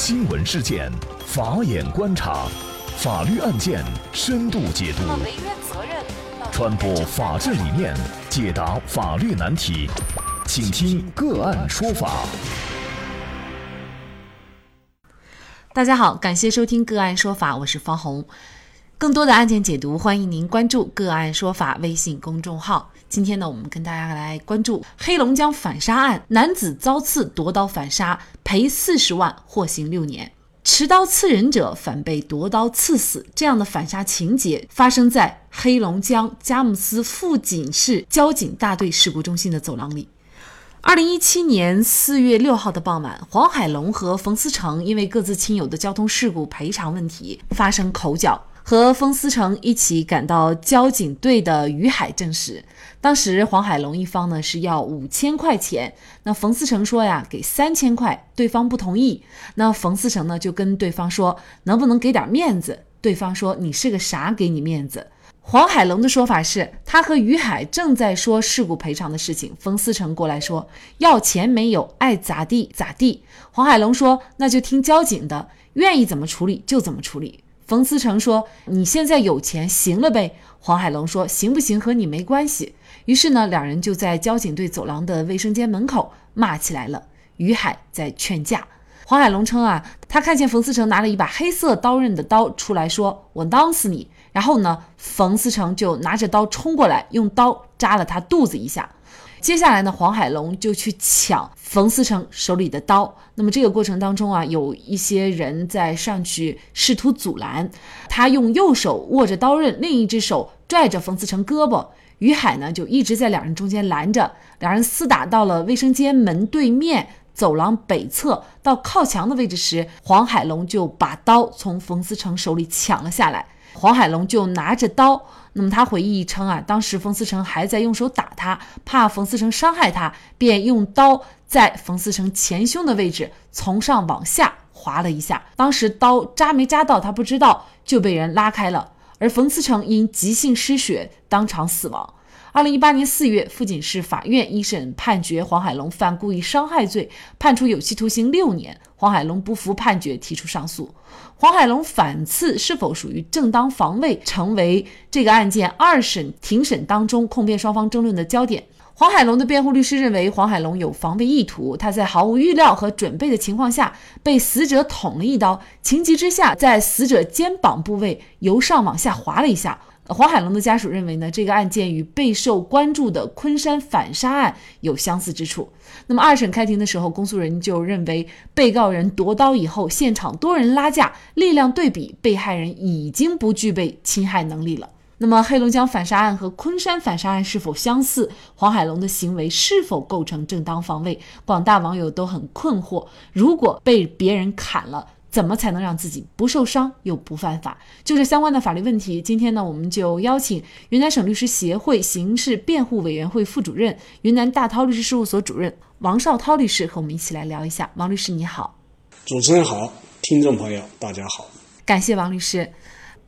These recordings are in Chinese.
新闻事件，法眼观察，法律案件深度解读，传播法治理念，解答法律难题，请听个案说法。大家好，感谢收听个案说法，我是方红。更多的案件解读，欢迎您关注个案说法微信公众号。今天呢，我们跟大家来关注黑龙江反杀案，男子遭刺夺刀反杀，赔四十万，获刑六年。持刀刺人者反被夺刀刺死，这样的反杀情节发生在黑龙江佳木斯富锦市交警大队事故中心的走廊里。二零一七年四月六号的傍晚，黄海龙和冯思成因为各自亲友的交通事故赔偿问题发生口角。和冯思成一起赶到交警队的于海证实，当时黄海龙一方呢是要五千块钱，那冯思成说呀给三千块，对方不同意，那冯思成呢就跟对方说能不能给点面子，对方说你是个啥给你面子？黄海龙的说法是他和于海正在说事故赔偿的事情，冯思成过来说要钱没有，爱咋地咋地。黄海龙说那就听交警的，愿意怎么处理就怎么处理。冯思成说：“你现在有钱，行了呗。”黄海龙说：“行不行和你没关系。”于是呢，两人就在交警队走廊的卫生间门口骂起来了。于海在劝架，黄海龙称啊，他看见冯思成拿了一把黑色刀刃的刀出来说：“我当死你。”然后呢，冯思成就拿着刀冲过来，用刀扎了他肚子一下。接下来呢，黄海龙就去抢冯思成手里的刀。那么这个过程当中啊，有一些人在上去试图阻拦，他用右手握着刀刃，另一只手拽着冯思成胳膊。于海呢就一直在两人中间拦着，两人厮打到了卫生间门对面走廊北侧，到靠墙的位置时，黄海龙就把刀从冯思成手里抢了下来。黄海龙就拿着刀，那么他回忆称啊，当时冯思成还在用手打他，怕冯思成伤害他，便用刀在冯思成前胸的位置从上往下划了一下。当时刀扎没扎到他不知道，就被人拉开了，而冯思成因急性失血当场死亡。二零一八年四月，富锦市法院一审判决黄海龙犯故意伤害罪，判处有期徒刑六年。黄海龙不服判决，提出上诉。黄海龙反刺是否属于正当防卫，成为这个案件二审庭审当中控辩双方争论的焦点。黄海龙的辩护律师认为，黄海龙有防卫意图，他在毫无预料和准备的情况下被死者捅了一刀，情急之下在死者肩膀部位由上往下划了一下。黄海龙的家属认为呢，这个案件与备受关注的昆山反杀案有相似之处。那么二审开庭的时候，公诉人就认为，被告人夺刀以后，现场多人拉架，力量对比，被害人已经不具备侵害能力了。那么黑龙江反杀案和昆山反杀案是否相似？黄海龙的行为是否构成正当防卫？广大网友都很困惑。如果被别人砍了，怎么才能让自己不受伤又不犯法？就是相关的法律问题。今天呢，我们就邀请云南省律师协会刑事辩护委员会副主任、云南大韬律师事务所主任王绍涛律师和我们一起来聊一下。王律师你好，主持人好，听众朋友大家好，感谢王律师。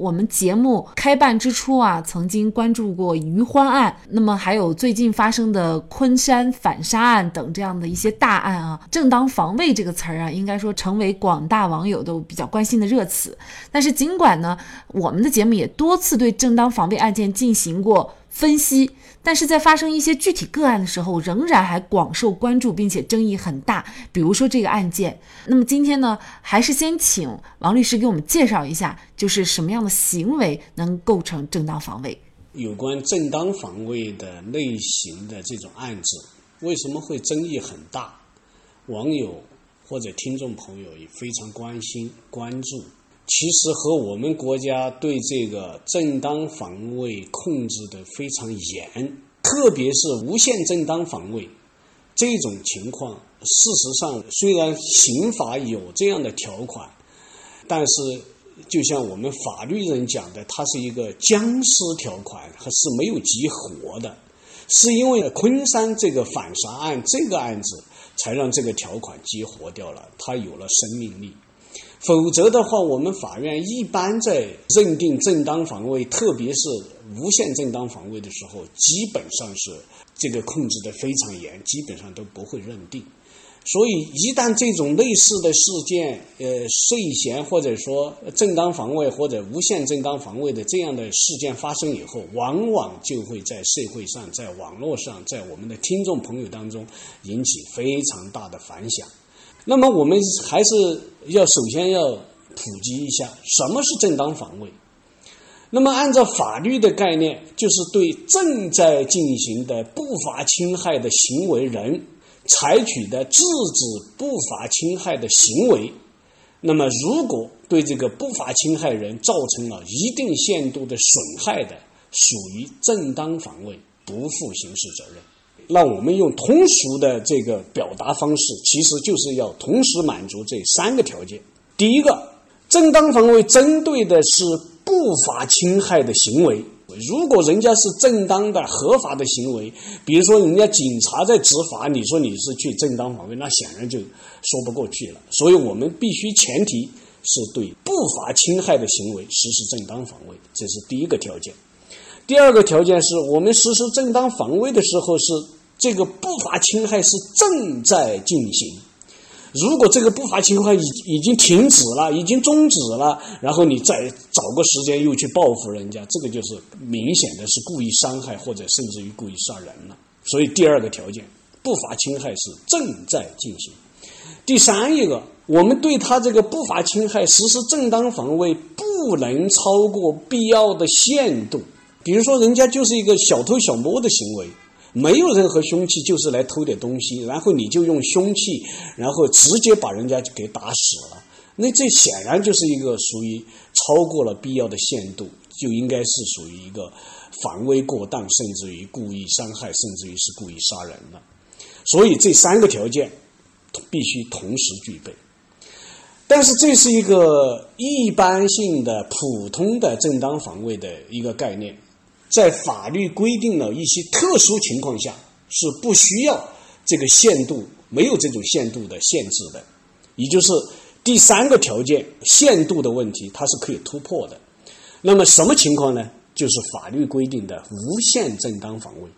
我们节目开办之初啊，曾经关注过余欢案，那么还有最近发生的昆山反杀案等这样的一些大案啊。正当防卫这个词儿啊，应该说成为广大网友都比较关心的热词。但是尽管呢，我们的节目也多次对正当防卫案件进行过分析。但是在发生一些具体个案的时候，仍然还广受关注，并且争议很大。比如说这个案件，那么今天呢，还是先请王律师给我们介绍一下，就是什么样的行为能构成正当防卫？有关正当防卫的类型的这种案子，为什么会争议很大？网友或者听众朋友也非常关心关注。其实和我们国家对这个正当防卫控制的非常严，特别是无限正当防卫这种情况，事实上虽然刑法有这样的条款，但是就像我们法律人讲的，它是一个僵尸条款，还是没有激活的，是因为昆山这个反杀案这个案子，才让这个条款激活掉了，它有了生命力。否则的话，我们法院一般在认定正当防卫，特别是无限正当防卫的时候，基本上是这个控制的非常严，基本上都不会认定。所以，一旦这种类似的事件，呃，涉嫌或者说正当防卫或者无限正当防卫的这样的事件发生以后，往往就会在社会上、在网络上、在我们的听众朋友当中引起非常大的反响。那么，我们还是要首先要普及一下什么是正当防卫。那么，按照法律的概念，就是对正在进行的不法侵害的行为人。采取的制止不法侵害的行为，那么如果对这个不法侵害人造成了一定限度的损害的，属于正当防卫，不负刑事责任。那我们用通俗的这个表达方式，其实就是要同时满足这三个条件。第一个，正当防卫针对的是不法侵害的行为。如果人家是正当的、合法的行为，比如说人家警察在执法，你说你是去正当防卫，那显然就说不过去了。所以我们必须前提是对不法侵害的行为实施正当防卫，这是第一个条件。第二个条件是我们实施正当防卫的时候，是这个不法侵害是正在进行。如果这个不法侵害已已经停止了，已经终止了，然后你再找个时间又去报复人家，这个就是明显的是故意伤害或者甚至于故意杀人了。所以第二个条件，不法侵害是正在进行。第三一个，我们对他这个不法侵害实施正当防卫，不能超过必要的限度。比如说，人家就是一个小偷小摸的行为。没有任何凶器，就是来偷点东西，然后你就用凶器，然后直接把人家给打死了。那这显然就是一个属于超过了必要的限度，就应该是属于一个防卫过当，甚至于故意伤害，甚至于是故意杀人了。所以这三个条件必须同时具备。但是这是一个一般性的、普通的正当防卫的一个概念。在法律规定了一些特殊情况下是不需要这个限度，没有这种限度的限制的，也就是第三个条件限度的问题，它是可以突破的。那么什么情况呢？就是法律规定的无限正当防卫。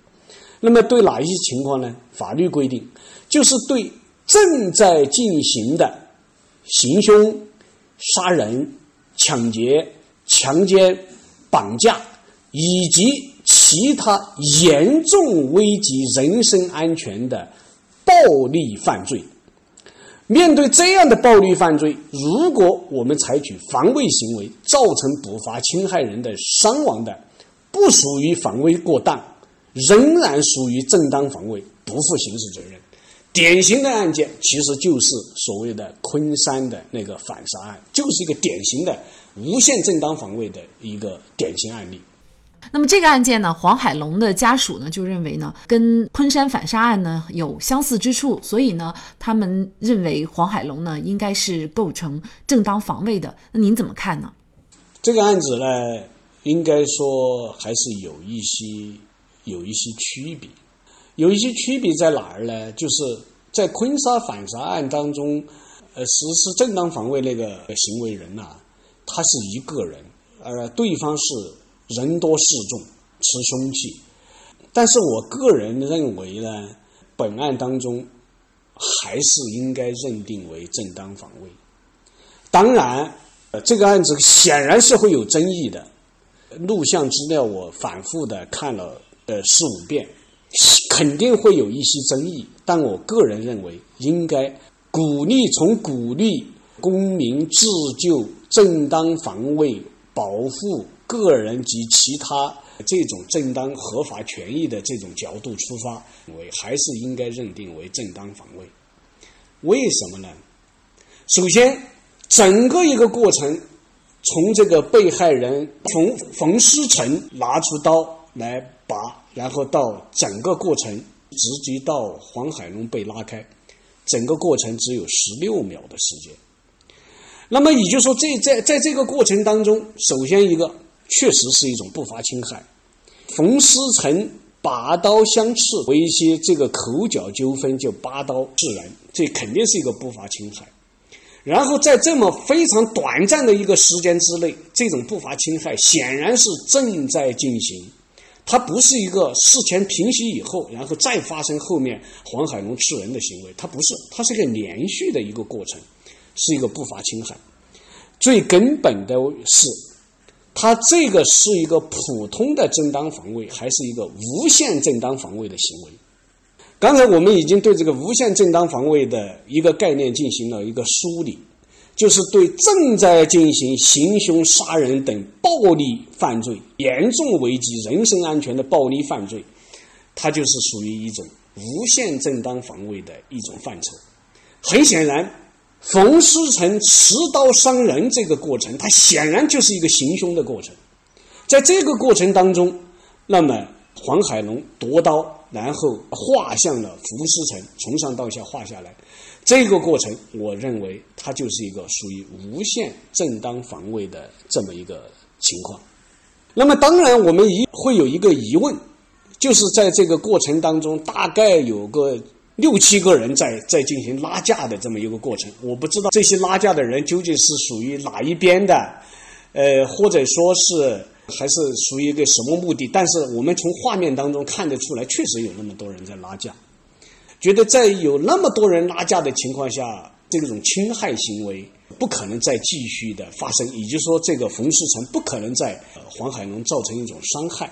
那么对哪一些情况呢？法律规定就是对正在进行的行凶、杀人、抢劫、强奸、绑架。以及其他严重危及人身安全的暴力犯罪，面对这样的暴力犯罪，如果我们采取防卫行为，造成不法侵害人的伤亡的，不属于防卫过当，仍然属于正当防卫，不负刑事责任。典型的案件其实就是所谓的昆山的那个反杀案，就是一个典型的无限正当防卫的一个典型案例。那么这个案件呢，黄海龙的家属呢就认为呢，跟昆山反杀案呢有相似之处，所以呢，他们认为黄海龙呢应该是构成正当防卫的。那您怎么看呢？这个案子呢，应该说还是有一些有一些区别，有一些区别在哪儿呢？就是在昆山反杀案当中，呃，实施正当防卫那个行为人呐，他是一个人，而对方是。人多势众，持凶器，但是我个人认为呢，本案当中还是应该认定为正当防卫。当然，这个案子显然是会有争议的，录像资料我反复的看了呃四五遍，肯定会有一些争议。但我个人认为，应该鼓励从鼓励公民自救、正当防卫、保护。个人及其他这种正当合法权益的这种角度出发，为还是应该认定为正当防卫。为什么呢？首先，整个一个过程，从这个被害人冯冯思成拿出刀来拔，然后到整个过程直接到黄海龙被拉开，整个过程只有十六秒的时间。那么也就是说，这在在这个过程当中，首先一个。确实是一种不法侵害。冯思成拔刀相刺，为一些这个口角纠纷就拔刀致人，这肯定是一个不法侵害。然后在这么非常短暂的一个时间之内，这种不法侵害显然是正在进行。它不是一个事前平息以后，然后再发生后面黄海龙吃人的行为，它不是，它是一个连续的一个过程，是一个不法侵害。最根本的是，它这个是一个普通的正当防卫，还是一个无限正当防卫的行为？刚才我们已经对这个无限正当防卫的一个概念进行了一个梳理，就是对正在进行行凶杀人等暴力犯罪、严重危及人身安全的暴力犯罪，它就是属于一种无限正当防卫的一种范畴。很显然。冯思成持刀伤人这个过程，它显然就是一个行凶的过程。在这个过程当中，那么黄海龙夺刀，然后划向了冯思成，从上到下划下来，这个过程，我认为它就是一个属于无限正当防卫的这么一个情况。那么，当然我们一会有一个疑问，就是在这个过程当中，大概有个。六七个人在在进行拉架的这么一个过程，我不知道这些拉架的人究竟是属于哪一边的，呃，或者说是还是属于一个什么目的？但是我们从画面当中看得出来，确实有那么多人在拉架。觉得在有那么多人拉架的情况下，这种侵害行为不可能再继续的发生，也就是说，这个冯世成不可能在黄海龙造成一种伤害。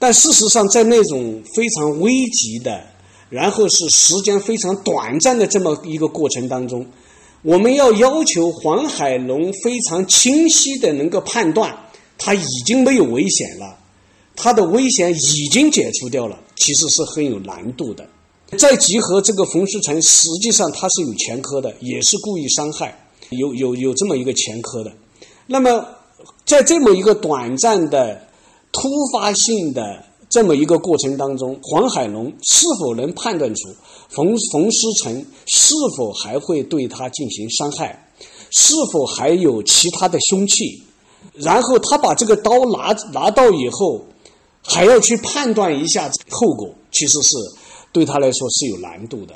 但事实上，在那种非常危急的。然后是时间非常短暂的这么一个过程当中，我们要要求黄海龙非常清晰的能够判断他已经没有危险了，他的危险已经解除掉了，其实是很有难度的。再集合这个冯世成，实际上他是有前科的，也是故意伤害，有有有这么一个前科的。那么在这么一个短暂的突发性的。这么一个过程当中，黄海龙是否能判断出冯冯思成是否还会对他进行伤害，是否还有其他的凶器？然后他把这个刀拿拿到以后，还要去判断一下后果，其实是对他来说是有难度的。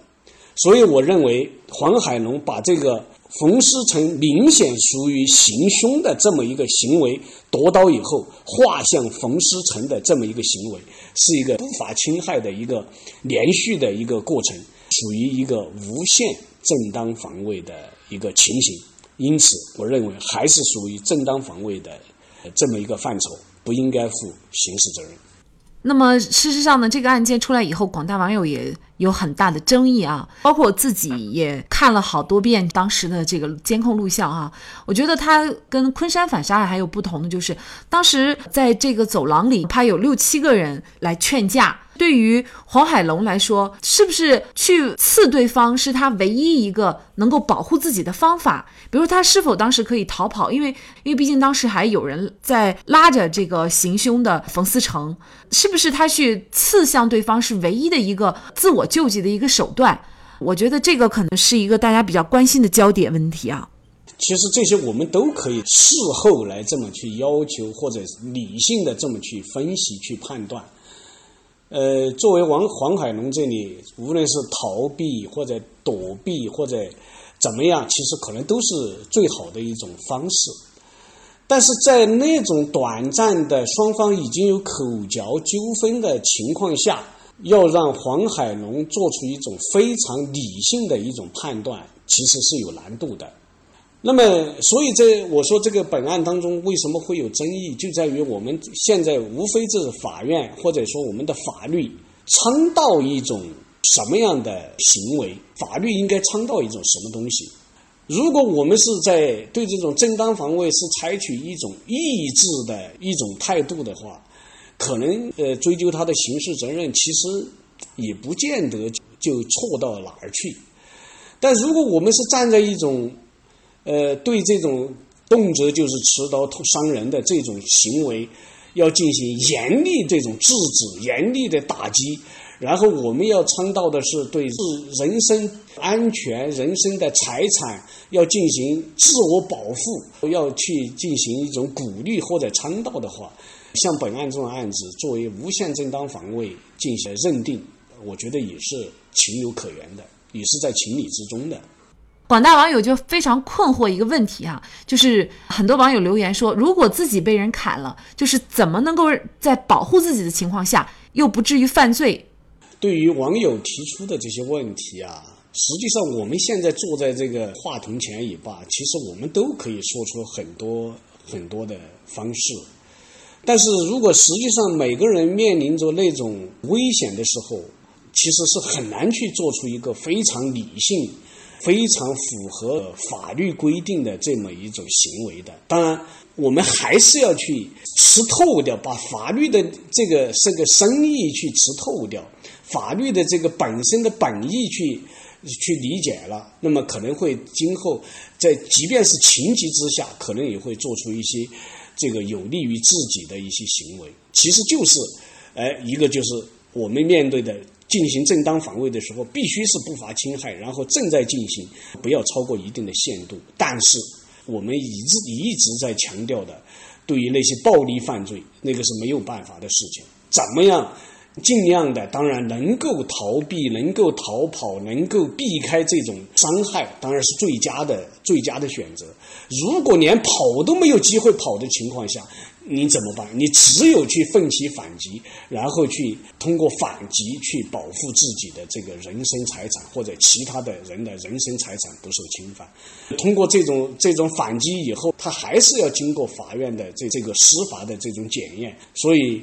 所以我认为黄海龙把这个。冯思成明显属于行凶的这么一个行为，夺刀以后划向冯思成的这么一个行为，是一个不法侵害的一个连续的一个过程，属于一个无限正当防卫的一个情形。因此，我认为还是属于正当防卫的这么一个范畴，不应该负刑事责任。那么，事实上呢，这个案件出来以后，广大网友也。有很大的争议啊，包括我自己也看了好多遍当时的这个监控录像啊。我觉得它跟昆山反杀案还有不同的，就是当时在这个走廊里，他有六七个人来劝架。对于黄海龙来说，是不是去刺对方是他唯一一个能够保护自己的方法？比如他是否当时可以逃跑？因为因为毕竟当时还有人在拉着这个行凶的冯思成，是不是他去刺向对方是唯一的一个自我救济的一个手段？我觉得这个可能是一个大家比较关心的焦点问题啊。其实这些我们都可以事后来这么去要求，或者理性的这么去分析、去判断。呃，作为王黄海龙这里，无论是逃避或者躲避或者怎么样，其实可能都是最好的一种方式。但是在那种短暂的双方已经有口角纠纷的情况下，要让黄海龙做出一种非常理性的一种判断，其实是有难度的。那么，所以在我说这个本案当中，为什么会有争议，就在于我们现在无非是法院或者说我们的法律倡导一种什么样的行为，法律应该倡导一种什么东西。如果我们是在对这种正当防卫是采取一种抑制的一种态度的话，可能呃追究他的刑事责任，其实也不见得就错到哪儿去。但如果我们是站在一种呃，对这种动辄就是持刀伤人的这种行为，要进行严厉这种制止、严厉的打击。然后我们要倡导的是对人身安全、人身的财产要进行自我保护，要去进行一种鼓励或者倡导的话，像本案这种案子作为无限正当防卫进行认定，我觉得也是情有可原的，也是在情理之中的。广大网友就非常困惑一个问题啊，就是很多网友留言说，如果自己被人砍了，就是怎么能够在保护自己的情况下，又不至于犯罪？对于网友提出的这些问题啊，实际上我们现在坐在这个话筒前也罢，其实我们都可以说出很多很多的方式。但是如果实际上每个人面临着那种危险的时候，其实是很难去做出一个非常理性。非常符合法律规定的这么一种行为的，当然，我们还是要去吃透掉，把法律的这个这个深意去吃透掉，法律的这个本身的本意去去理解了，那么可能会今后在即便是情急之下，可能也会做出一些这个有利于自己的一些行为。其实就是，哎，一个就是我们面对的。进行正当防卫的时候，必须是不法侵害，然后正在进行，不要超过一定的限度。但是，我们一直一直在强调的，对于那些暴力犯罪，那个是没有办法的事情。怎么样？尽量的，当然能够逃避，能够逃跑，能够避开这种伤害，当然是最佳的最佳的选择。如果连跑都没有机会跑的情况下，你怎么办？你只有去奋起反击，然后去通过反击去保护自己的这个人身财产或者其他的人的人身财产不受侵犯。通过这种这种反击以后，他还是要经过法院的这这个司法的这种检验。所以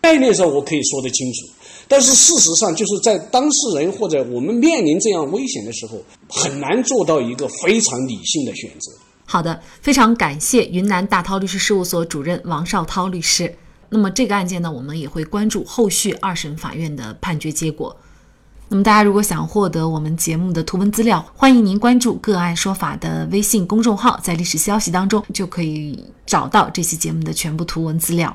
概念上我可以说得清楚，但是事实上就是在当事人或者我们面临这样危险的时候，很难做到一个非常理性的选择。好的，非常感谢云南大韬律师事务所主任王绍涛律师。那么这个案件呢，我们也会关注后续二审法院的判决结果。那么大家如果想获得我们节目的图文资料，欢迎您关注“个案说法”的微信公众号，在历史消息当中就可以找到这期节目的全部图文资料。